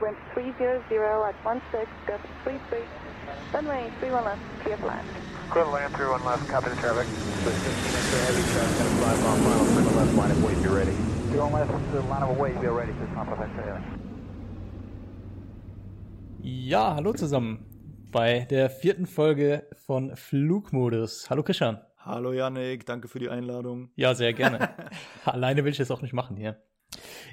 wind 300 at 16, gust 33, runway 31 left, clear for land. Clear to land, 31 left, copy the traffic. So 15 inch heavy gonna fly off final, clear to left, line of weight, be ready. 31 left, uh, line of weight, be ready, just not extra heavy. Ja, hallo zusammen bei der vierten Folge von Flugmodus. Hallo Christian. Hallo Janik, danke für die Einladung. Ja, sehr gerne. Alleine will ich es auch nicht machen hier.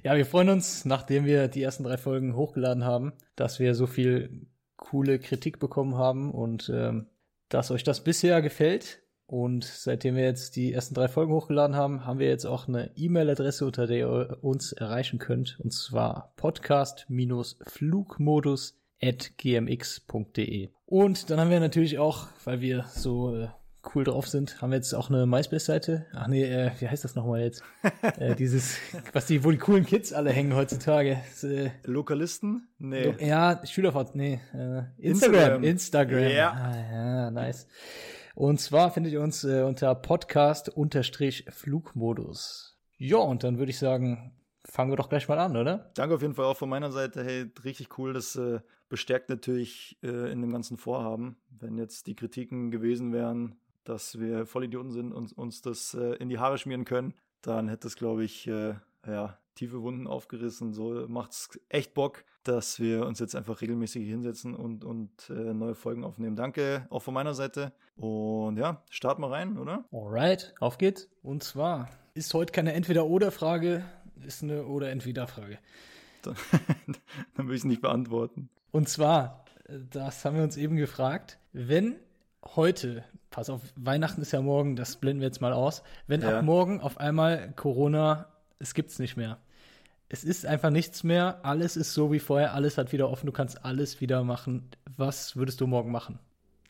Ja, wir freuen uns, nachdem wir die ersten drei Folgen hochgeladen haben, dass wir so viel coole Kritik bekommen haben und ähm, dass euch das bisher gefällt. Und seitdem wir jetzt die ersten drei Folgen hochgeladen haben, haben wir jetzt auch eine E-Mail-Adresse, unter der ihr uns erreichen könnt. Und zwar podcast-flugmodus.gmx.de. Und dann haben wir natürlich auch, weil wir so äh, cool drauf sind, haben wir jetzt auch eine MySpace-Seite. Ach nee, äh, wie heißt das nochmal jetzt? äh, dieses, was die, wo die coolen Kids alle hängen heutzutage. Das, äh, Lokalisten? Nee. ja, Schülerfahrt, nee. Äh, Instagram. Instagram. Instagram. Ja. Ah, ja, nice. Und zwar findet ihr uns äh, unter Podcast-Flugmodus. Ja, und dann würde ich sagen, fangen wir doch gleich mal an, oder? Danke auf jeden Fall auch von meiner Seite. Hey, richtig cool. Das äh, bestärkt natürlich äh, in dem ganzen Vorhaben. Wenn jetzt die Kritiken gewesen wären, dass wir Vollidioten sind und uns das äh, in die Haare schmieren können, dann hätte es, glaube ich, äh, ja, tiefe Wunden aufgerissen. So macht's echt Bock, dass wir uns jetzt einfach regelmäßig hinsetzen und, und äh, neue Folgen aufnehmen. Danke auch von meiner Seite. Und ja, starten wir rein, oder? Alright, auf geht's. Und zwar ist heute keine Entweder-Oder-Frage, ist eine Oder-Entweder-Frage. Dann, dann will ich es nicht beantworten. Und zwar, äh, das haben wir uns eben gefragt, wenn heute, pass auf, Weihnachten ist ja morgen, das blenden wir jetzt mal aus, wenn Ja. ab morgen auf einmal Corona, es gibt's nicht mehr. Es ist einfach nichts mehr, alles ist so wie vorher, alles hat wieder offen, du kannst alles wieder machen. Was würdest du morgen machen?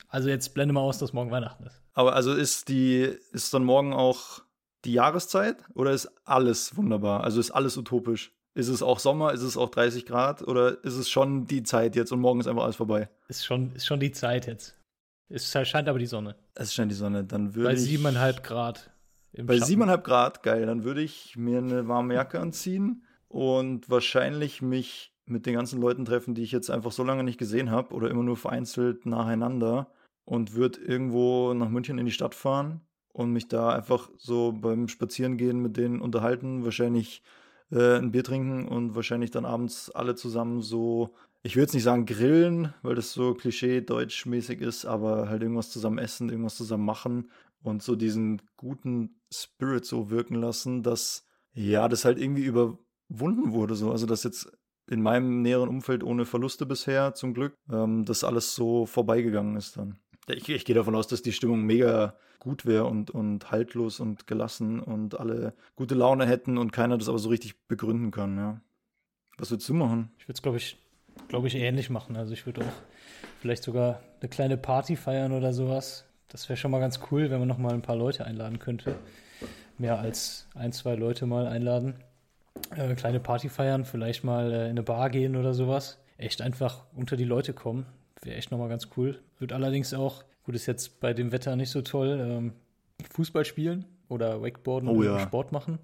Also jetzt blende mal aus, dass morgen Weihnachten ist. Aber also ist die, ist dann morgen auch die Jahreszeit oder ist alles wunderbar? Also ist alles utopisch? Ist es auch Sommer? Ist es auch 30 Grad? Oder ist es schon die Zeit jetzt und morgen ist einfach alles vorbei? Ist schon, ist schon die Zeit jetzt. Es scheint aber die Sonne. Es scheint die Sonne. Dann würde Bei ich. siebeneinhalb Grad. Im Bei Schatten. siebeneinhalb Grad, geil. Dann würde ich mir eine warme Jacke anziehen und wahrscheinlich mich mit den ganzen Leuten treffen, die ich jetzt einfach so lange nicht gesehen habe oder immer nur vereinzelt nacheinander und würde irgendwo nach München in die Stadt fahren und mich da einfach so beim Spazierengehen mit denen unterhalten, wahrscheinlich äh, ein Bier trinken und wahrscheinlich dann abends alle zusammen so, ich will jetzt nicht sagen grillen, weil das so klischee-deutschmäßig ist, aber halt irgendwas zusammen essen, irgendwas zusammen machen und so diesen guten Spirit so wirken lassen, dass ja, das halt irgendwie überwunden wurde so. Also dass jetzt in meinem näheren Umfeld ohne Verluste bisher zum Glück, ähm, das alles so vorbeigegangen ist dann. Ich, ich gehe davon aus, dass die Stimmung mega gut wäre und, und haltlos und gelassen und alle gute Laune hätten und keiner das aber so richtig begründen kann, ja. Was würdest du machen? Ich würde es, glaube ich, glaube ich, ähnlich machen. Also ich würde auch vielleicht sogar eine kleine Party feiern oder sowas. Das wäre schon mal ganz cool, wenn man noch mal ein paar Leute einladen könnte. Mehr als ein, zwei Leute mal einladen. Äh, kleine Party feiern, vielleicht mal äh, in eine Bar gehen oder sowas. Echt einfach unter die Leute kommen. Wäre echt noch mal ganz cool. Wird allerdings auch, gut, ist jetzt bei dem Wetter nicht so toll, ähm, Fußball spielen oder Wakeboarden Oh oder ja. Sport machen.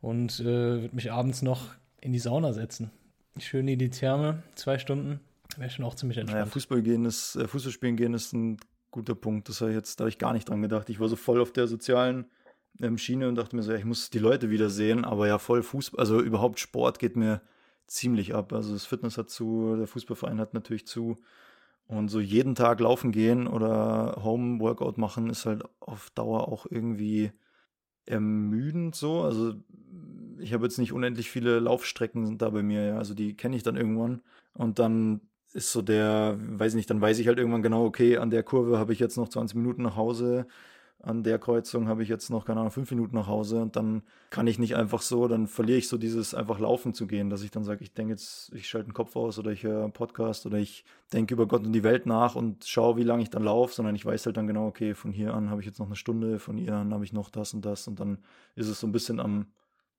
Und äh, würde mich abends noch in die Sauna setzen. Schön in die Therme, zwei Stunden. Wäre schon auch ziemlich Naja, entspannt. Fußball gehen ist, äh, Fußball spielen gehen ist ein guter Punkt. Das habe ich jetzt, da habe ich gar nicht dran gedacht. Ich war so voll auf der sozialen ähm, Schiene und dachte mir so, ja, ich muss die Leute wiedersehen, aber ja, voll Fußball, also überhaupt Sport geht mir ziemlich ab. Also das Fitness hat zu, der Fußballverein hat natürlich zu. Und so jeden Tag laufen gehen oder Home-Workout machen ist halt auf Dauer auch irgendwie ermüdend so. Also ich habe jetzt nicht unendlich viele Laufstrecken da bei mir, ja. Also die kenne ich dann irgendwann. Und dann ist so der, weiß nicht, dann weiß ich halt irgendwann genau, okay, an der Kurve habe ich jetzt noch 20 Minuten nach Hause, an der Kreuzung habe ich jetzt noch, keine Ahnung, fünf Minuten nach Hause und dann kann ich nicht einfach so, dann verliere ich so dieses einfach laufen zu gehen, dass ich dann sage, ich denke jetzt, ich schalte den Kopf aus oder ich höre einen Podcast oder ich denke über Gott und die Welt nach und schaue, wie lange ich dann laufe, sondern ich weiß halt dann genau, okay, von hier an habe ich jetzt noch eine Stunde, von hier an habe ich noch das und das und dann ist es so ein bisschen am,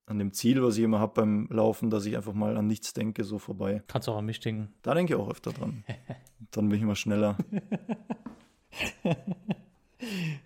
an dem Ziel, was ich immer habe beim Laufen, dass ich einfach mal an nichts denke, so vorbei. Kannst auch an mich denken. Da denke ich auch öfter dran. Dann bin ich immer schneller.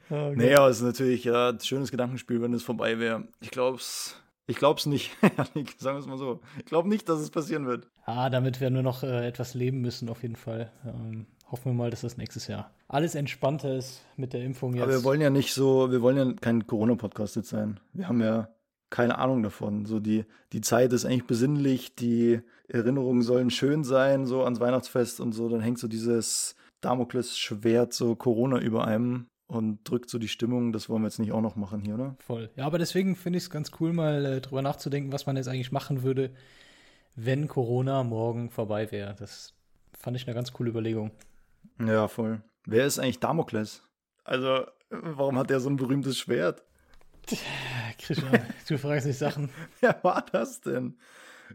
Nee, aber es ist natürlich ja, ein schönes Gedankenspiel, wenn es vorbei wäre. Ich glaube, es Ich glaube es nicht, sagen wir es mal so. Ich glaube nicht, dass es passieren wird. Ah, damit wir noch äh, etwas leben müssen, auf jeden Fall. Ähm, hoffen wir mal, dass das nächstes Jahr alles entspannter ist mit der Impfung jetzt. Aber wir wollen ja nicht so, wir wollen ja kein Corona-Podcast jetzt sein. Wir haben ja keine Ahnung davon. So die, die Zeit ist eigentlich besinnlich, die Erinnerungen sollen schön sein, so ans Weihnachtsfest und so. Dann hängt so dieses Damoklesschwert, so Corona über einem und drückt so die Stimmung. Das wollen wir jetzt nicht auch noch machen hier, oder? Voll. Ja, aber deswegen finde ich es ganz cool, mal äh, drüber nachzudenken, was man jetzt eigentlich machen würde, wenn Corona morgen vorbei wäre. Das fand ich eine ganz coole Überlegung. Ja, voll. Wer ist eigentlich Damokles? Also, warum hat der so ein berühmtes Schwert? Christian, du fragst nicht Sachen. Wer war das denn?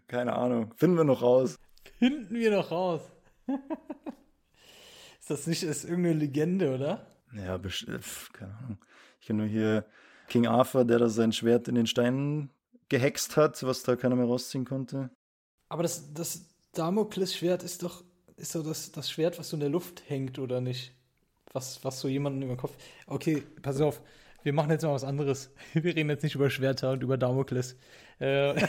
Keine Ahnung. Finden wir noch raus. Finden wir noch raus. ist das nicht ist irgendeine Legende, oder? Ja, bestimmt. Keine Ahnung. Ich kenne nur hier King Arthur, der da sein Schwert in den Steinen gehext hat, was da keiner mehr rausziehen konnte. Aber das, das Damoklesschwert ist doch, ist doch das, das Schwert, was so in der Luft hängt, oder nicht? Was, was so jemanden über den Kopf. Okay, pass auf. Wir machen jetzt mal was anderes. Wir reden jetzt nicht über Schwerter und über Damokles. Äh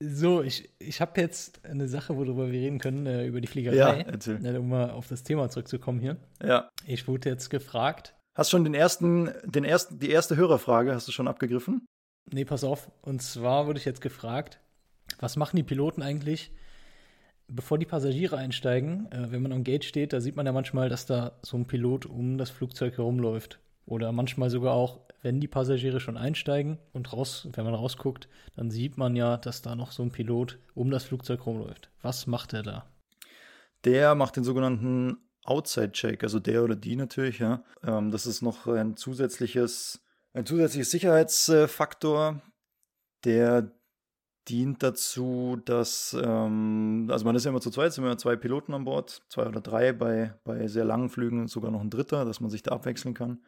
so, ich, ich habe jetzt eine Sache, worüber wir reden können, äh, über die Fliegerei. Ja, erzähl. Äh, um mal auf das Thema zurückzukommen hier. Ja. Ich wurde jetzt gefragt. Hast schon den ersten, den ersten, die erste Hörerfrage hast du schon abgegriffen? Nee, pass auf. Und zwar wurde ich jetzt gefragt, was machen die Piloten eigentlich, bevor die Passagiere einsteigen? Äh, wenn man am Gate steht, da sieht man ja manchmal, dass da so ein Pilot um das Flugzeug herumläuft. Oder manchmal sogar auch, wenn die Passagiere schon einsteigen und raus, wenn man rausguckt, dann sieht man ja, dass da noch so ein Pilot um das Flugzeug rumläuft. Was macht er da? Der macht den sogenannten Outside-Check, also der oder die natürlich, ja. Ähm, das ist noch ein zusätzliches, ein zusätzliches Sicherheitsfaktor, der dient dazu, dass, ähm, also man ist ja immer zu zweit, sind immer zwei Piloten an Bord, zwei oder drei bei, bei sehr langen Flügen, sogar noch ein dritter, dass man sich da abwechseln kann.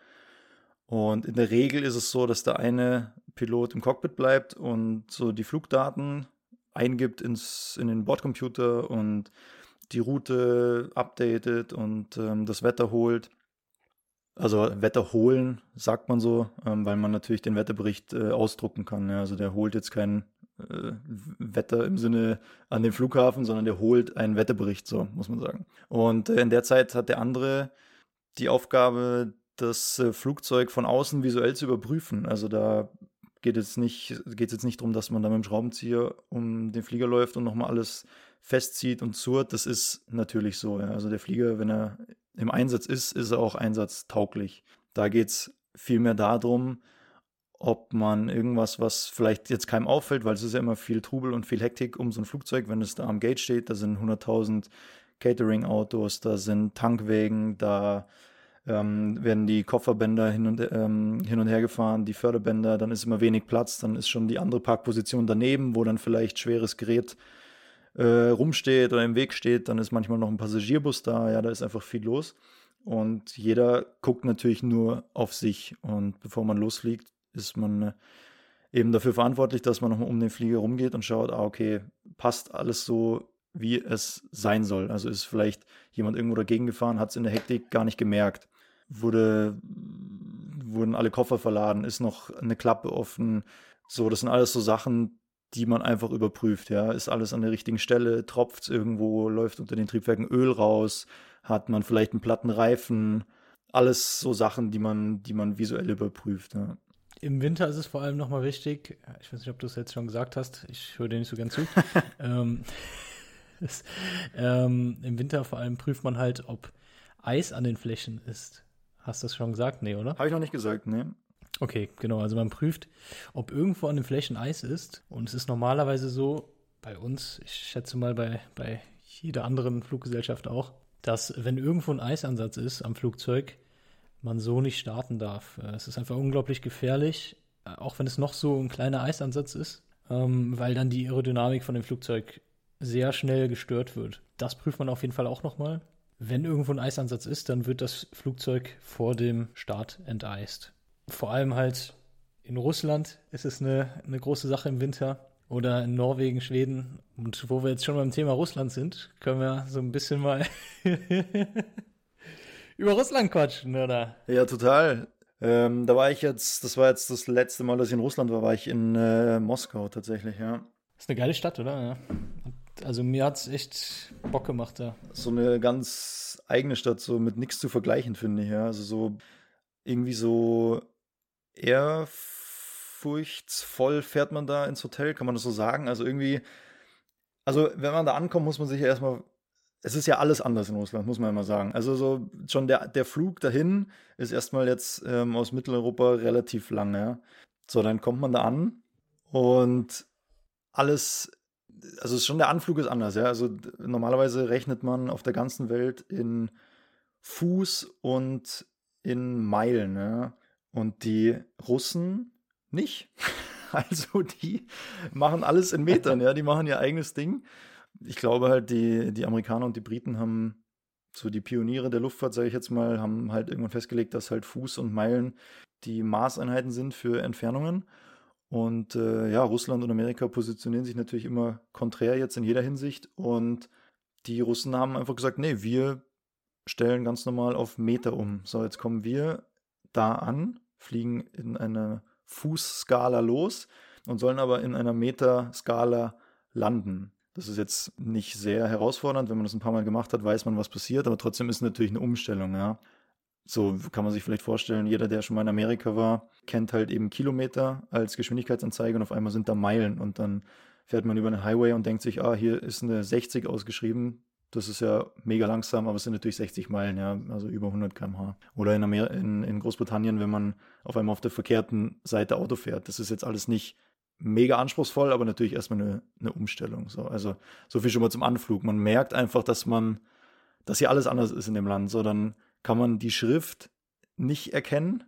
Und in der Regel ist es so, dass der eine Pilot im Cockpit bleibt und so die Flugdaten eingibt ins, in den Bordcomputer und die Route updatet und ähm, das Wetter holt. Also Wetter holen, sagt man so, ähm, weil man natürlich den Wetterbericht äh, ausdrucken kann. Ja. Also der holt jetzt kein äh, Wetter im Sinne an den Flughafen, sondern der holt einen Wetterbericht, so muss man sagen. Und äh, in der Zeit hat der andere die Aufgabe, das äh, Flugzeug von außen visuell zu überprüfen. Also da geht es jetzt nicht darum, dass man da mit dem Schraubenzieher um den Flieger läuft und nochmal alles festzieht und zurrt. Das ist natürlich so. Ja. Also der Flieger, wenn er im Einsatz ist, ist er auch einsatztauglich. Da geht es vielmehr darum, ob man irgendwas, was vielleicht jetzt keinem auffällt, weil es ist ja immer viel Trubel und viel Hektik um so ein Flugzeug, wenn es da am Gate steht, da sind 100.000 Catering-Autos, da sind Tankwegen, da ähm, werden die Kofferbänder hin und, ähm, hin und her gefahren, die Förderbänder, dann ist immer wenig Platz, dann ist schon die andere Parkposition daneben, wo dann vielleicht schweres Gerät äh, rumsteht oder im Weg steht, dann ist manchmal noch ein Passagierbus da, ja, da ist einfach viel los. Und jeder guckt natürlich nur auf sich. Und bevor man losfliegt, ist man äh, eben dafür verantwortlich, dass man nochmal um den Flieger rumgeht und schaut, ah, okay, passt alles so, wie es sein soll. Also ist vielleicht jemand irgendwo dagegen gefahren, hat es in der Hektik gar nicht gemerkt wurde, wurden alle Koffer verladen, ist noch eine Klappe offen. So, das sind alles so Sachen, die man einfach überprüft. Ja, ist alles an der richtigen Stelle, tropft es irgendwo, läuft unter den Triebwerken Öl raus, hat man vielleicht einen platten Reifen. Alles so Sachen, die man, die man visuell überprüft. Ja. Im Winter ist es vor allem nochmal wichtig, ich weiß nicht, ob du es jetzt schon gesagt hast, ich höre dir nicht so gern zu. ähm, das, ähm, Im Winter vor allem prüft man halt, ob Eis an den Flächen ist. Hast du das schon gesagt? Nee, oder? Habe ich noch nicht gesagt, nee. Okay, genau. Also man prüft, ob irgendwo an den Flächen Eis ist. Und es ist normalerweise so, bei uns, ich schätze mal bei, bei jeder anderen Fluggesellschaft auch, dass wenn irgendwo ein Eisansatz ist am Flugzeug, man so nicht starten darf. Äh, es ist einfach unglaublich gefährlich, äh, auch wenn es noch so ein kleiner Eisansatz ist, ähm, weil dann die Aerodynamik von dem Flugzeug sehr schnell gestört wird. Das prüft man auf jeden Fall auch nochmal. Wenn irgendwo ein Eisansatz ist, dann wird das Flugzeug vor dem Start enteist. Vor allem halt in Russland ist es eine, eine große Sache im Winter oder in Norwegen, Schweden. Und wo wir jetzt schon beim Thema Russland sind, können wir so ein bisschen mal über Russland quatschen, oder? Ja, total. Ähm, da war ich jetzt, das war jetzt das letzte Mal, dass ich in Russland war, war ich in äh, Moskau tatsächlich, ja. Ist eine geile Stadt, oder? Ja. Also mir hat es echt Bock gemacht da. So eine ganz eigene Stadt, so mit nichts zu vergleichen, finde ich, ja. Also so irgendwie so ehrfurchtsvoll fährt man da ins Hotel, kann man das so sagen? Also irgendwie, also wenn man da ankommt, muss man sich ja erstmal es ist ja alles anders in Russland, muss man immer sagen. Also so schon der, der Flug dahin ist erstmal jetzt ähm, aus Mitteleuropa relativ lang. So, dann kommt man da an und alles, also schon der Anflug ist anders. Ja? Also normalerweise rechnet man auf der ganzen Welt in Fuß und in Meilen. Ja? Und die Russen nicht. Also die machen alles in Metern, ja, die machen ihr eigenes Ding ich glaube halt, die, die Amerikaner und die Briten haben so die Pioniere der Luftfahrt, sage ich jetzt mal, haben halt irgendwann festgelegt, dass halt Fuß und Meilen die Maßeinheiten sind für Entfernungen. Und äh, ja, Russland und Amerika positionieren sich natürlich immer konträr jetzt in jeder Hinsicht. Und die Russen haben einfach gesagt, nee, wir stellen ganz normal auf Meter um. So, jetzt kommen wir da an, fliegen in einer Fußskala los und sollen aber in einer Meterskala landen. Das ist jetzt nicht sehr herausfordernd. Wenn man das ein paar Mal gemacht hat, weiß man, was passiert, aber trotzdem ist es natürlich eine Umstellung, ja. So kann man sich vielleicht vorstellen, jeder, der schon mal in Amerika war, kennt halt eben Kilometer als Geschwindigkeitsanzeige und auf einmal sind da Meilen und dann fährt man über einen Highway und denkt sich, ah, hier ist eine 60 ausgeschrieben. Das ist ja mega langsam, aber es sind natürlich 60 Meilen, ja, also über 100 km/h. Oder in, Amer in, in Großbritannien, wenn man auf einmal auf der verkehrten Seite Auto fährt. Das ist jetzt alles nicht mega anspruchsvoll, aber natürlich erstmal eine, eine Umstellung. So. Also so viel schon mal zum Anflug. Man merkt einfach, dass man, dass hier alles anders ist in dem Land. So, dann kann man die Schrift nicht erkennen.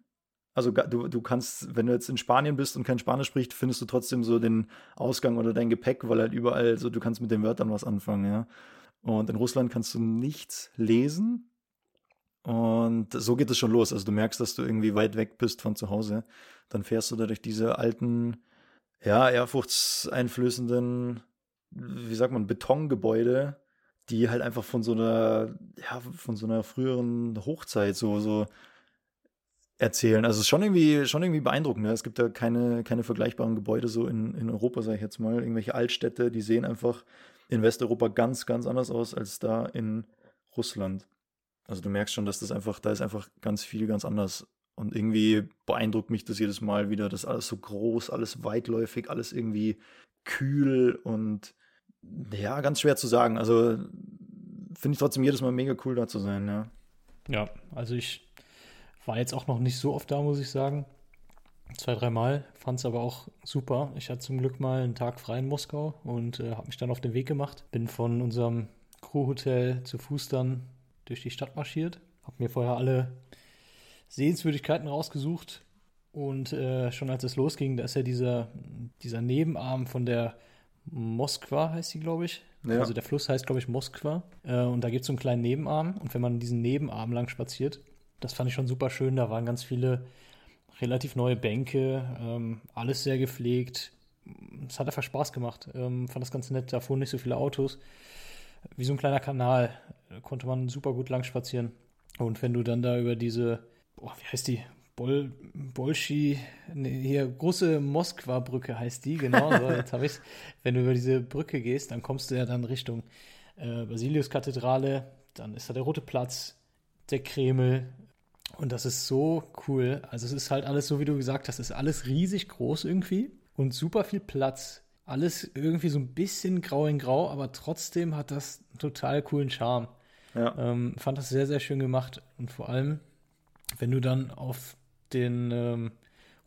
Also du, du kannst, wenn du jetzt in Spanien bist und kein Spanisch sprichst, findest du trotzdem so den Ausgang oder dein Gepäck, weil halt überall so, du kannst mit den Wörtern was anfangen, ja. Und in Russland kannst du nichts lesen. Und so geht es schon los. Also du merkst, dass du irgendwie weit weg bist von zu Hause. Dann fährst du da durch diese alten ja, ehrfurchtseinflößenden, wie sagt man, Betongebäude, die halt einfach von so einer, ja, von so einer früheren Hochzeit so, so erzählen. Also es ist schon irgendwie, schon irgendwie beeindruckend. Ja. Es gibt da keine, keine vergleichbaren Gebäude so in, in Europa, sage ich jetzt mal. Irgendwelche Altstädte, die sehen einfach in Westeuropa ganz, ganz anders aus als da in Russland. Also du merkst schon, dass das einfach, da ist einfach ganz viel ganz anders. Und irgendwie beeindruckt mich das jedes Mal wieder, dass alles so groß, alles weitläufig, alles irgendwie kühl und ja, ganz schwer zu sagen. Also finde ich trotzdem jedes Mal mega cool da zu sein, ja. Ja, also ich war jetzt auch noch nicht so oft da, muss ich sagen. Zwei, dreimal, fand es aber auch super. Ich hatte zum Glück mal einen Tag frei in Moskau und äh, habe mich dann auf den Weg gemacht. Bin von unserem Crewhotel zu Fuß dann durch die Stadt marschiert. Habe mir vorher alle Sehenswürdigkeiten rausgesucht. Und äh, schon als es losging, da ist ja dieser, dieser Nebenarm von der Moskwa, heißt sie, glaube ich. Ja. Also der Fluss heißt, glaube ich, Moskwa. Äh, und da gibt es so einen kleinen Nebenarm. Und wenn man diesen Nebenarm lang spaziert, das fand ich schon super schön. Da waren ganz viele relativ neue Bänke, ähm, alles sehr gepflegt. Es hat einfach Spaß gemacht. Ähm, fand das ganz nett. Da fuhren nicht so viele Autos. Wie so ein kleiner Kanal da konnte man super gut lang spazieren. Und wenn du dann da über diese oh, wie heißt die? Bol, Bolschi, nee, hier, große Moskwa-Brücke heißt die, genau. So, jetzt habe ich Wenn du über diese Brücke gehst, dann kommst du ja dann Richtung äh, Basiliuskathedrale, dann ist da der Rote Platz, der Kreml. Und das ist so cool. Also, es ist halt alles so, wie du gesagt hast, es ist alles riesig groß irgendwie und super viel Platz. Alles irgendwie so ein bisschen grau in grau, aber trotzdem hat das einen total coolen Charme. Ja. Ähm, fand das sehr, sehr schön gemacht und vor allem wenn du dann auf den ähm,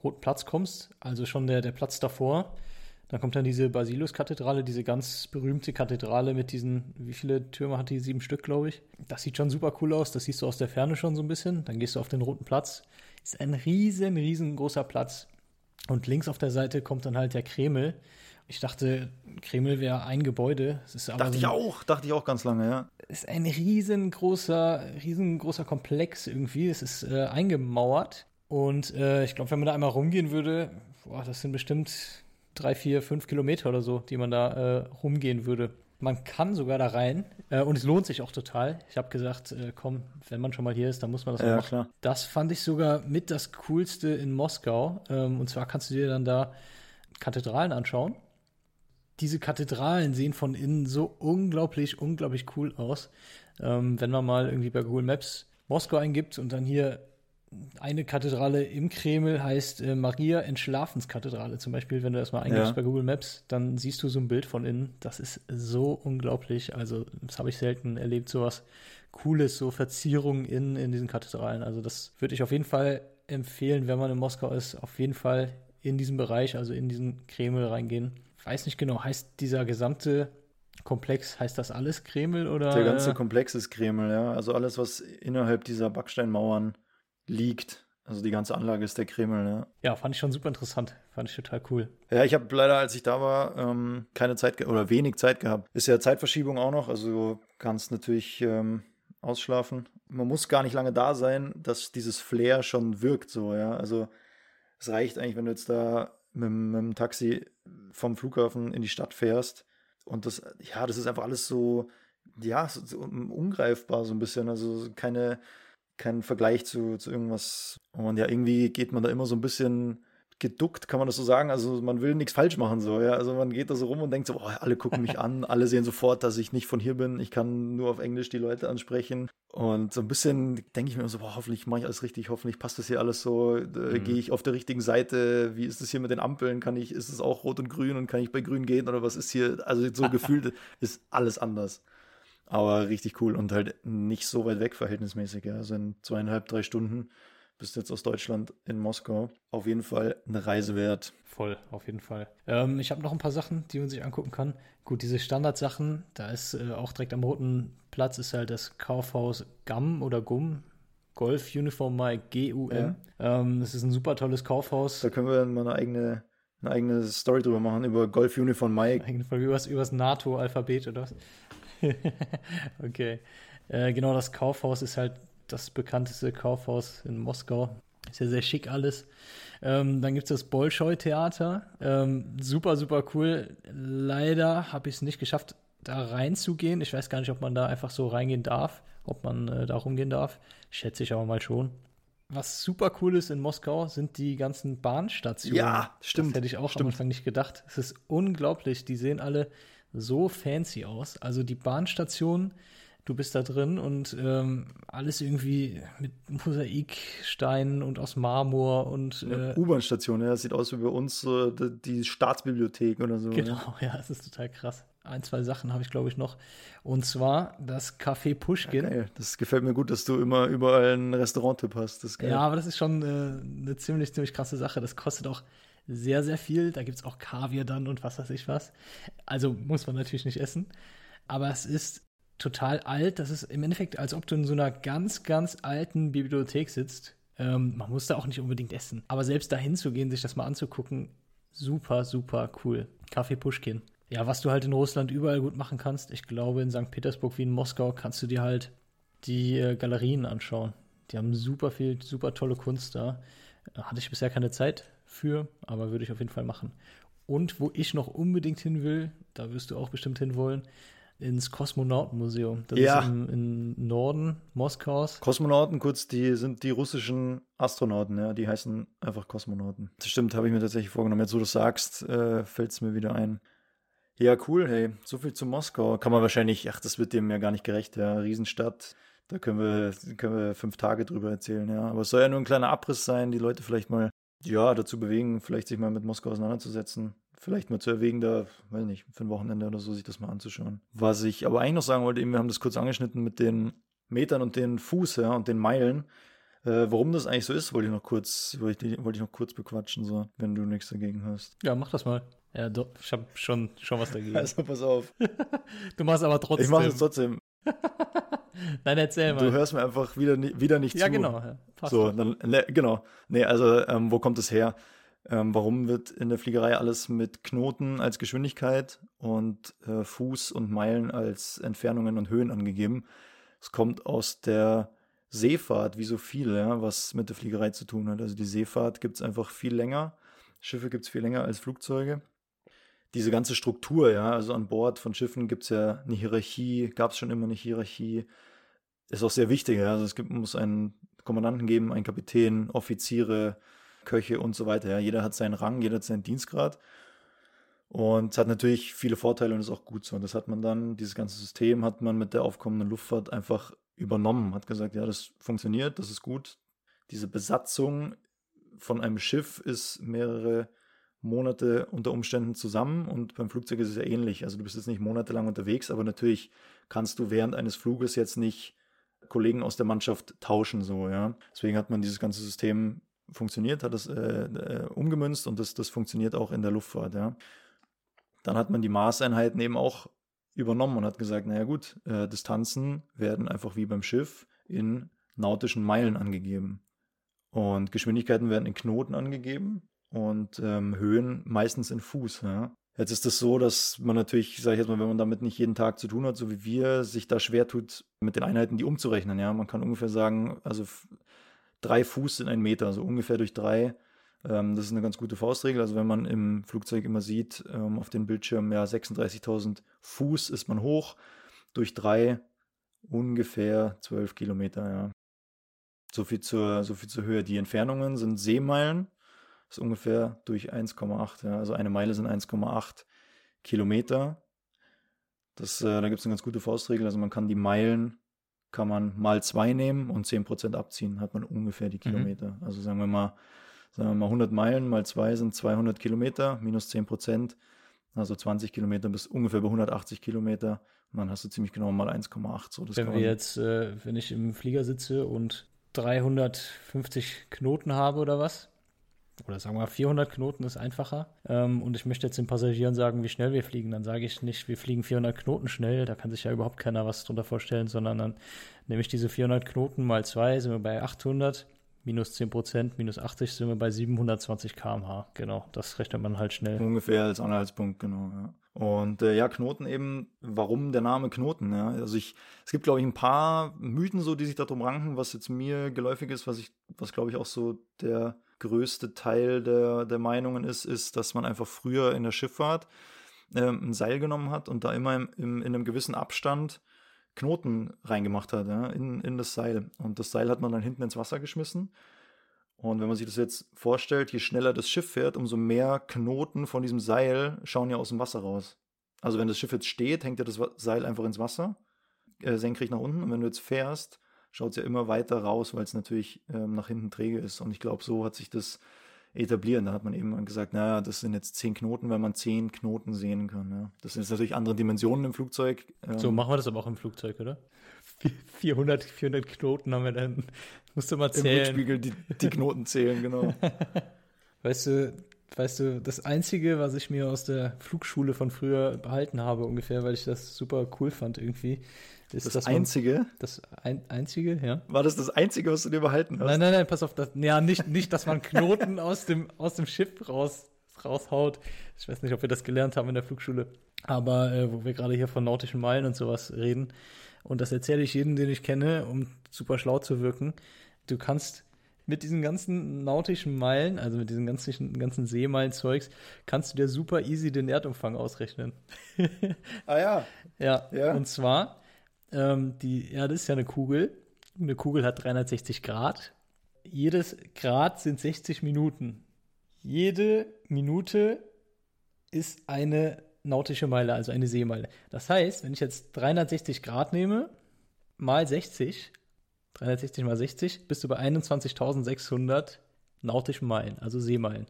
Roten Platz kommst, also schon der, der Platz davor, dann kommt dann diese Basilius-Kathedrale, diese ganz berühmte Kathedrale mit diesen, wie viele Türme hat die? Sieben Stück, glaube ich. Das sieht schon super cool aus. Das siehst du aus der Ferne schon so ein bisschen. Dann gehst du auf den Roten Platz. Ist ein riesen, riesengroßer Platz. Und links auf der Seite kommt dann halt der Kreml. Ich dachte, Kreml wäre ein Gebäude. dachte so ich auch, dachte ich auch ganz lange, ja. Ist ein riesengroßer, riesengroßer Komplex irgendwie. Es ist äh, eingemauert. Und äh, ich glaube, wenn man da einmal rumgehen würde, boah, das sind bestimmt drei, vier, fünf Kilometer oder so, die man da äh, rumgehen würde. Man kann sogar da rein äh, und es lohnt sich auch total. Ich habe gesagt, äh, komm, wenn man schon mal hier ist, dann muss man das Ja, machen. klar. Das fand ich sogar mit das Coolste in Moskau. Ähm, und zwar kannst du dir dann da Kathedralen anschauen. Diese Kathedralen sehen von innen so unglaublich, unglaublich cool aus. Ähm, wenn man mal irgendwie bei Google Maps Moskau eingibt und dann hier eine Kathedrale im Kreml heißt äh, Maria Entschlafenskathedrale zum Beispiel, wenn du das mal eingibst Ja. bei Google Maps, dann siehst du so ein Bild von innen. Das ist so unglaublich. Also, das habe ich selten erlebt, sowas Cooles, so Verzierungen in, in diesen Kathedralen. Also, das würde ich auf jeden Fall empfehlen, wenn man in Moskau ist, auf jeden Fall in diesen Bereich, also in diesen Kreml reingehen. Weiß nicht genau, heißt dieser gesamte Komplex, heißt das alles Kreml oder? Der ganze Komplex ist Kreml, ja. Also alles, was innerhalb dieser Backsteinmauern liegt. Also die ganze Anlage ist der Kreml, ja. ja, fand ich schon super interessant. Fand ich total cool. Ja, ich habe leider, als ich da war, ähm, keine Zeit oder wenig Zeit gehabt. Ist ja Zeitverschiebung auch noch, also du kannst natürlich ähm, ausschlafen. Man muss gar nicht lange da sein, dass dieses Flair schon wirkt, so, ja. Also es reicht eigentlich, wenn du jetzt da mit, mit dem Taxi vom Flughafen in die Stadt fährst und das, ja, das ist einfach alles so, ja, so, so ungreifbar so ein bisschen, also keine, kein Vergleich zu, zu irgendwas. Und ja, irgendwie geht man da immer so ein bisschen geduckt, kann man das so sagen. Also man will nichts falsch machen, so, ja. Also man geht da so rum und denkt so, oh, alle gucken mich an, alle sehen sofort, dass ich nicht von hier bin. Ich kann nur auf Englisch die Leute ansprechen. Und so ein bisschen denke ich mir so, boah, hoffentlich mache ich alles richtig, hoffentlich passt das hier alles so, äh, gehe ich auf der richtigen Seite, wie ist das hier mit den Ampeln, kann ich, ist es auch rot und grün und kann ich bei grün gehen oder was ist hier? Also so gefühlt ist alles anders. Aber richtig cool und halt nicht so weit weg verhältnismäßig. Ja. Also in zweieinhalb, drei Stunden bist jetzt aus Deutschland in Moskau. Auf jeden Fall eine Reise wert. Voll, auf jeden Fall. Ähm, ich habe noch ein paar Sachen, die man sich angucken kann. Gut, diese Standardsachen, da ist äh, auch direkt am Roten Platz ist halt das Kaufhaus GAM oder GUM. Golf Uniform Mike GUM. Ähm, das ist ein super tolles Kaufhaus. Da können wir mal eine eigene, eine eigene Story drüber machen, über Golf Uniform Mike. Eigene Folge übers, übers NATO-Alphabet oder was? okay. Äh, genau, das Kaufhaus ist halt das bekannteste Kaufhaus in Moskau. Ist ja sehr schick alles. Ähm, dann gibt es das Bolschoi-Theater. Ähm, super, super cool. Leider habe ich es nicht geschafft, da reinzugehen. Ich weiß gar nicht, ob man da einfach so reingehen darf, ob man äh, da rumgehen darf. Schätze ich aber mal schon. Was super cool ist in Moskau, sind die ganzen Bahnstationen. Ja, stimmt, Das hätte ich auch am stimmt. Anfang nicht gedacht. Es ist unglaublich. Die sehen alle so fancy aus. Also die Bahnstationen, du bist da drin und ähm, alles irgendwie mit Mosaiksteinen und aus Marmor und äh, U-Bahn-Station, ja, das sieht aus wie bei uns äh, die, Staatsbibliothek oder so. Ja. Genau, ja, das ist total krass. Ein, zwei Sachen habe ich, glaube ich, noch. Und zwar das Café Pushkin. Geil. Das gefällt mir gut, dass du immer überall einen Restaurant-Tipp hast. Das. Ja, aber das ist schon äh, eine ziemlich, ziemlich krasse Sache. Das kostet auch sehr, sehr viel. Da gibt es auch Kaviar dann und was weiß ich was. Also muss man natürlich nicht essen. Aber es ist total alt. Das ist im Endeffekt, als ob du in so einer ganz, ganz alten Bibliothek sitzt. Ähm, man muss da auch nicht unbedingt essen. Aber selbst dahin zu gehen, sich das mal anzugucken, super, super cool. Kaffee Pushkin. Ja, was du halt in Russland überall gut machen kannst. Ich glaube, in St. Petersburg wie in Moskau kannst du dir halt die äh, Galerien anschauen. Die haben super viel, super tolle Kunst da. Hatte ich bisher keine Zeit für, aber würde ich auf jeden Fall machen. Und wo ich noch unbedingt hin will, da wirst du auch bestimmt hinwollen, ins Kosmonautenmuseum. Das Ja. ist im, im Norden Moskaus. Kosmonauten, kurz, die sind die russischen Astronauten, ja, die heißen einfach Kosmonauten. Das stimmt, habe ich mir tatsächlich vorgenommen. Jetzt, wo du sagst, äh, fällt es mir wieder ein. Ja, cool, hey, so viel zu Moskau. Kann man wahrscheinlich, ach, das wird dem ja gar nicht gerecht, ja, Riesenstadt. Da können wir, können wir fünf Tage drüber erzählen, ja. Aber es soll ja nur ein kleiner Abriss sein, die Leute vielleicht mal, ja, dazu bewegen, vielleicht sich mal mit Moskau auseinanderzusetzen. Vielleicht mal zu erwägen, da, weiß nicht, für ein Wochenende oder so, sich das mal anzuschauen. Was ich aber eigentlich noch sagen wollte, eben, wir haben das kurz angeschnitten mit den Metern und den Fuß, ja, und den Meilen. Äh, warum das eigentlich so ist, wollte ich noch kurz, wollte ich, wollte ich noch kurz bequatschen, so, wenn du nichts dagegen hast. Ja, mach das mal. Ja, doch, ich habe schon, schon was dagegen. Also pass auf. du machst aber trotzdem. Ich mache es trotzdem. Nein, erzähl mal. Du hörst mir einfach wieder, wieder nicht ja, zu. genau. Ja, passt So, dann, ne, genau. Nee, also, ähm, wo kommt es her? Ähm, warum wird in der Fliegerei alles mit Knoten als Geschwindigkeit und äh, Fuß und Meilen als Entfernungen und Höhen angegeben? Es kommt aus der Seefahrt, wie so viel, ja, was mit der Fliegerei zu tun hat. Also die Seefahrt gibt es einfach viel länger. Schiffe gibt es viel länger als Flugzeuge. diese ganze Struktur, ja, also an Bord von Schiffen gibt es ja eine Hierarchie, gab es schon immer eine Hierarchie, ist auch sehr wichtig, ja. Also es gibt, muss einen Kommandanten geben, einen Kapitän, Offiziere, Köche und so weiter. Ja. Jeder hat seinen Rang, jeder hat seinen Dienstgrad. Und es hat natürlich viele Vorteile und ist auch gut so. Und das hat man dann, dieses ganze System hat man mit der aufkommenden Luftfahrt einfach übernommen, hat gesagt, ja, das funktioniert, das ist gut. Diese Besatzung von einem Schiff ist mehrere Monate unter Umständen zusammen und beim Flugzeug ist es ja ähnlich. Also du bist jetzt nicht monatelang unterwegs, aber natürlich kannst du während eines Fluges jetzt nicht Kollegen aus der Mannschaft tauschen, so, ja. Deswegen hat man dieses ganze System funktioniert, hat es äh, äh, umgemünzt und das, das funktioniert auch in der Luftfahrt, ja. Dann hat man die Maßeinheiten eben auch übernommen und hat gesagt, naja gut, äh, Distanzen werden einfach wie beim Schiff in nautischen Meilen angegeben. Und Geschwindigkeiten werden in Knoten angegeben und ähm, Höhen meistens in Fuß. Ja. Jetzt ist es das so, dass man natürlich, sage ich jetzt mal, wenn man damit nicht jeden Tag zu tun hat, so wie wir, sich da schwer tut, mit den Einheiten die umzurechnen. Ja, man kann ungefähr sagen, also drei Fuß sind ein Meter, also ungefähr durch drei. Ähm, das ist eine ganz gute Faustregel. Also wenn man im Flugzeug immer sieht, ähm, auf den Bildschirmen, ja, 36.000 Fuß ist man hoch, durch drei ungefähr 12 Kilometer, ja. So viel zur, so viel zur Höhe. Die Entfernungen sind Seemeilen ist ungefähr durch 1,8. Ja, also eine Meile sind 1,8 Kilometer. Das, äh, da gibt es eine ganz gute Faustregel. Also man kann die Meilen kann man mal zwei nehmen und 10% abziehen, hat man ungefähr die mhm. Kilometer. Mhm. Also sagen wir mal, sagen wir mal 100 Meilen mal zwei sind 200 Kilometer minus 10%. Also 20 Kilometer bis ungefähr bei 180 Kilometer. Und dann hast du ziemlich genau mal 1,8. So, wenn wir jetzt, äh, wenn ich im Flieger sitze und 350 Knoten habe oder was, oder sagen wir mal 400 Knoten ist einfacher. Ähm, und ich möchte jetzt den Passagieren sagen, wie schnell wir fliegen. Dann sage ich nicht, wir fliegen 400 Knoten schnell. Da kann sich ja überhaupt keiner was drunter vorstellen, sondern dann nehme ich diese 400 Knoten mal zwei, sind wir bei 800. Minus 10 Prozent, minus 80 sind wir bei 720 km/h. Genau, das rechnet man halt schnell. Ungefähr als Anhaltspunkt, genau. Ja. Und äh, ja, Knoten eben, warum der Name Knoten? Ja? Also ich, es gibt, glaube ich, ein paar Mythen so, die sich darum ranken, was jetzt mir geläufig ist, was ich, was glaube ich auch so der größte Teil der, der Meinungen ist, ist, dass man einfach früher in der Schifffahrt ähm, ein Seil genommen hat und da immer im, im, in einem gewissen Abstand Knoten reingemacht hat, ja, in, in das Seil. Und das Seil hat man dann hinten ins Wasser geschmissen. Und wenn man sich das jetzt vorstellt, je schneller das Schiff fährt, umso mehr Knoten von diesem Seil schauen ja aus dem Wasser raus. Also wenn das Schiff jetzt steht, hängt ja das Seil einfach ins Wasser, äh, senkrecht nach unten. Und wenn du jetzt fährst, schaut es ja immer weiter raus, weil es natürlich ähm, nach hinten träge ist. Und ich glaube, so hat sich das etabliert. Da hat man eben gesagt, naja, das sind jetzt zehn Knoten, wenn man zehn Knoten sehen kann. Ja. Das sind jetzt natürlich andere Dimensionen im Flugzeug. Ähm, so machen wir das aber auch im Flugzeug, oder? 400, 400 Knoten haben wir dann. Musst du mal zählen. Im Rückspiegel die, die Knoten zählen, genau. weißt du, weißt du, das Einzige, was ich mir aus der Flugschule von früher behalten habe, ungefähr, weil ich das super cool fand irgendwie, ist das, das Einzige? Man, das ein, Einzige, ja. War das das Einzige, was du dir behalten hast? Nein, nein, nein, pass auf. Das, ja, nicht, nicht, dass man Knoten aus, dem, aus dem Schiff raus, raushaut. Ich weiß nicht, ob wir das gelernt haben in der Flugschule. Aber äh, wo wir gerade hier von nautischen Meilen und sowas reden. Und das erzähle ich jedem, den ich kenne, um super schlau zu wirken. Du kannst mit diesen ganzen nautischen Meilen, also mit diesen ganzen, ganzen Seemeilen-Zeugs, kannst du dir super easy den Erdumfang ausrechnen. ah ja. ja. Ja. Und zwar ähm, die Erde ist ja eine Kugel. Eine Kugel hat 360 Grad. Jedes Grad sind 60 Minuten. Jede Minute ist eine nautische Meile, also eine Seemeile. Das heißt, wenn ich jetzt 360 Grad nehme, mal 60, 360 mal 60, bist du bei 21.600 nautischen Meilen, also Seemeilen.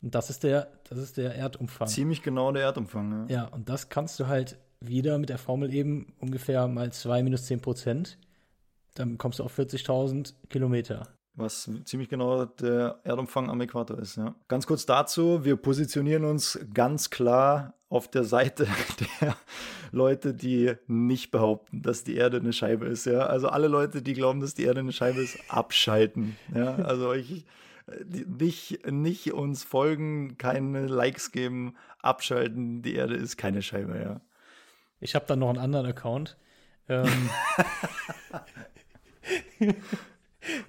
Und das ist der, das ist der Erdumfang. Ziemlich genau der Erdumfang, ja. Ja, und das kannst du halt wieder mit der Formel eben ungefähr mal 2 minus 10 Prozent. Dann kommst du auf 40.000 Kilometer. Was ziemlich genau der Erdumfang am Äquator ist, ja. Ganz kurz dazu, wir positionieren uns ganz klar auf der Seite der Leute, die nicht behaupten, dass die Erde eine Scheibe ist, ja. Also alle Leute, die glauben, dass die Erde eine Scheibe ist, abschalten, ja. Also ich, nicht, nicht uns folgen, keine Likes geben, abschalten, die Erde ist keine Scheibe, ja. Ich habe dann noch einen anderen Account. Ähm.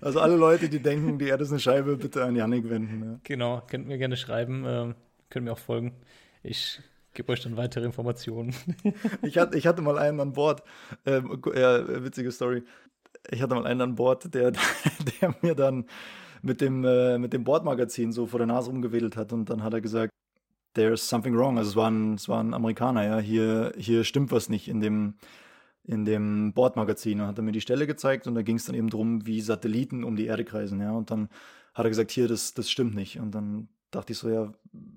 also alle Leute, die denken, die Erde ist eine Scheibe, bitte an Janik wenden. Ja. Genau, könnt mir gerne schreiben, ähm, können mir auch folgen. Ich gebe euch dann weitere Informationen. ich, hatte, ich hatte mal einen an Bord, ähm, ja, witzige Story. Ich hatte mal einen an Bord, der, der mir dann mit dem, äh, mit dem Bordmagazin so vor der Nase rumgewedelt hat und dann hat er gesagt, there's something wrong. Also es war ein, es war ein Amerikaner, ja, hier, hier stimmt was nicht in dem, in dem Bordmagazin und hat er mir die Stelle gezeigt und da ging es dann eben darum, wie Satelliten um die Erde kreisen, ja. Und dann hat er gesagt, hier, das, das stimmt nicht. Und dann dachte ich so, ja,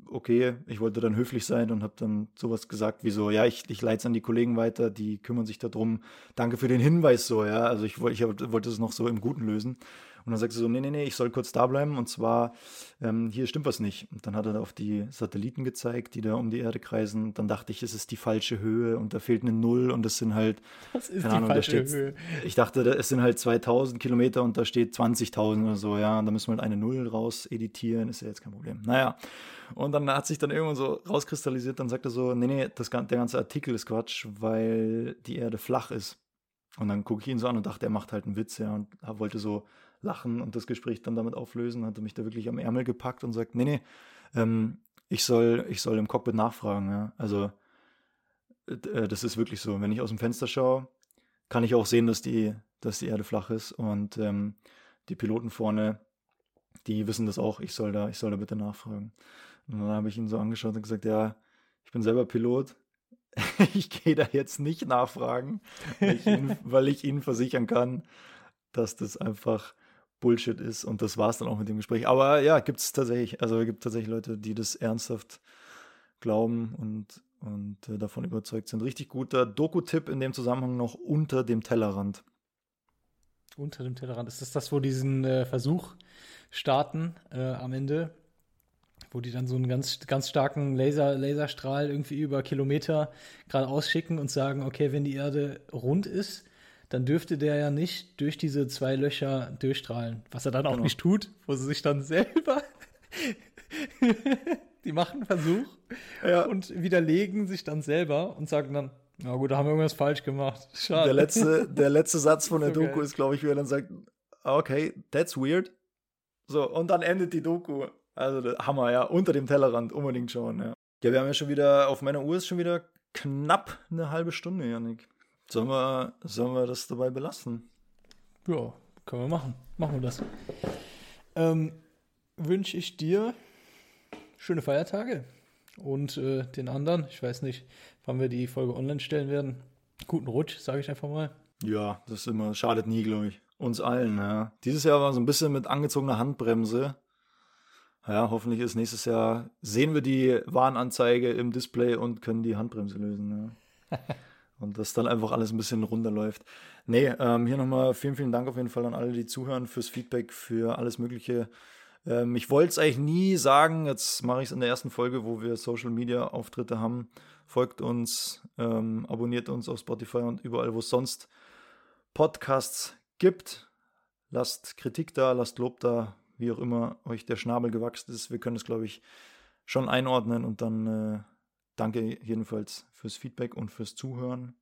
okay, ich wollte dann höflich sein und habe dann sowas gesagt wie so, ja, ich, ich leite es an die Kollegen weiter, die kümmern sich darum. Danke für den Hinweis so, ja. Also ich, ich wollte es noch so im Guten lösen. Und dann sagt sie so, nee, nee, nee, ich soll kurz da bleiben und zwar, ähm, hier stimmt was nicht. Und dann hat er auf die Satelliten gezeigt, die da um die Erde kreisen. Dann dachte ich, es ist die falsche Höhe und da fehlt eine Null und es sind halt, das ist keine Ahnung, falsche steht, Höhe. Ich dachte, es sind halt 2000 Kilometer und da steht 20.000 oder so, ja. Und da müssen wir halt eine Null raus editieren, ist ja jetzt kein Problem. Naja, und dann hat sich dann irgendwann so rauskristallisiert, dann sagt er so, nee, nee, das, der ganze Artikel ist Quatsch, weil die Erde flach ist. Und dann gucke ich ihn so an und dachte, er macht halt einen Witz, ja, und wollte so lachen und das Gespräch dann damit auflösen, hat er mich da wirklich am Ärmel gepackt und sagt, nee, nee, ähm, ich soll, ich soll im Cockpit nachfragen, ja. Also äh, das ist wirklich so. Wenn ich aus dem Fenster schaue, kann ich auch sehen, dass die, dass die Erde flach ist und ähm, die Piloten vorne, die wissen das auch, ich soll da, ich soll da bitte nachfragen. Und dann habe ich ihn so angeschaut und gesagt, ja, ich bin selber Pilot. ich gehe da jetzt nicht nachfragen, weil ich, ihn, weil ich Ihnen versichern kann, dass das einfach Bullshit ist. Und das war es dann auch mit dem Gespräch. Aber ja, gibt es tatsächlich, also gibt tatsächlich Leute, die das ernsthaft glauben und, und äh, davon überzeugt sind. Richtig guter Doku-Tipp in dem Zusammenhang noch unter dem Tellerrand. Unter dem Tellerrand. Ist das das, wo diesen äh, Versuch starten äh, am Ende? Wo die dann so einen ganz, ganz starken Laser, Laserstrahl irgendwie über Kilometer gerade ausschicken und sagen, okay, wenn die Erde rund ist, dann dürfte der ja nicht durch diese zwei Löcher durchstrahlen. Was er dann auch genau. nicht tut, wo sie sich dann selber. die machen einen Versuch ja. und widerlegen sich dann selber und sagen dann, na gut, da haben wir irgendwas falsch gemacht. Schade. Der letzte, der letzte Satz von der so Doku ist, glaube ich, wie er dann sagt, okay, that's weird. So, und dann endet die Doku. Also Hammer, ja, unter dem Tellerrand, unbedingt schauen, ja. Ja, wir haben ja schon wieder, auf meiner Uhr ist schon wieder knapp eine halbe Stunde, Janik. Sollen wir, sollen wir das dabei belassen? Ja, können wir machen. Machen wir das. Ähm, Wünsche ich dir schöne Feiertage und äh, den anderen, ich weiß nicht, wann wir die Folge online stellen werden. Guten Rutsch, sage ich einfach mal. Ja, das ist immer, schadet nie, glaube ich. Uns allen, ja. Dieses Jahr war so ein bisschen mit angezogener Handbremse. Ja, hoffentlich ist nächstes Jahr, sehen wir die Warnanzeige im Display und können die Handbremse lösen. Ja. und das dann einfach alles ein bisschen runterläuft. Nee, ähm, hier nochmal vielen, vielen Dank auf jeden Fall an alle, die zuhören, fürs Feedback, für alles Mögliche. Ähm, ich wollte es eigentlich nie sagen, jetzt mache ich es in der ersten Folge, wo wir Social Media Auftritte haben. Folgt uns, ähm, abonniert uns auf Spotify und überall, wo es sonst Podcasts gibt. Lasst Kritik da, lasst Lob da, wie auch immer euch der Schnabel gewachsen ist. Wir können es, glaube ich, schon einordnen und dann äh, Danke jedenfalls fürs Feedback und fürs Zuhören.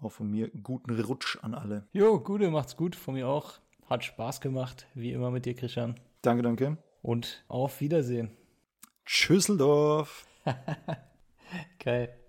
Auch von mir guten Rutsch an alle. Jo, gute, macht's gut. Von mir auch. Hat Spaß gemacht, wie immer mit dir, Christian. Danke, danke. Und auf Wiedersehen. Tschüsseldorf. Geil.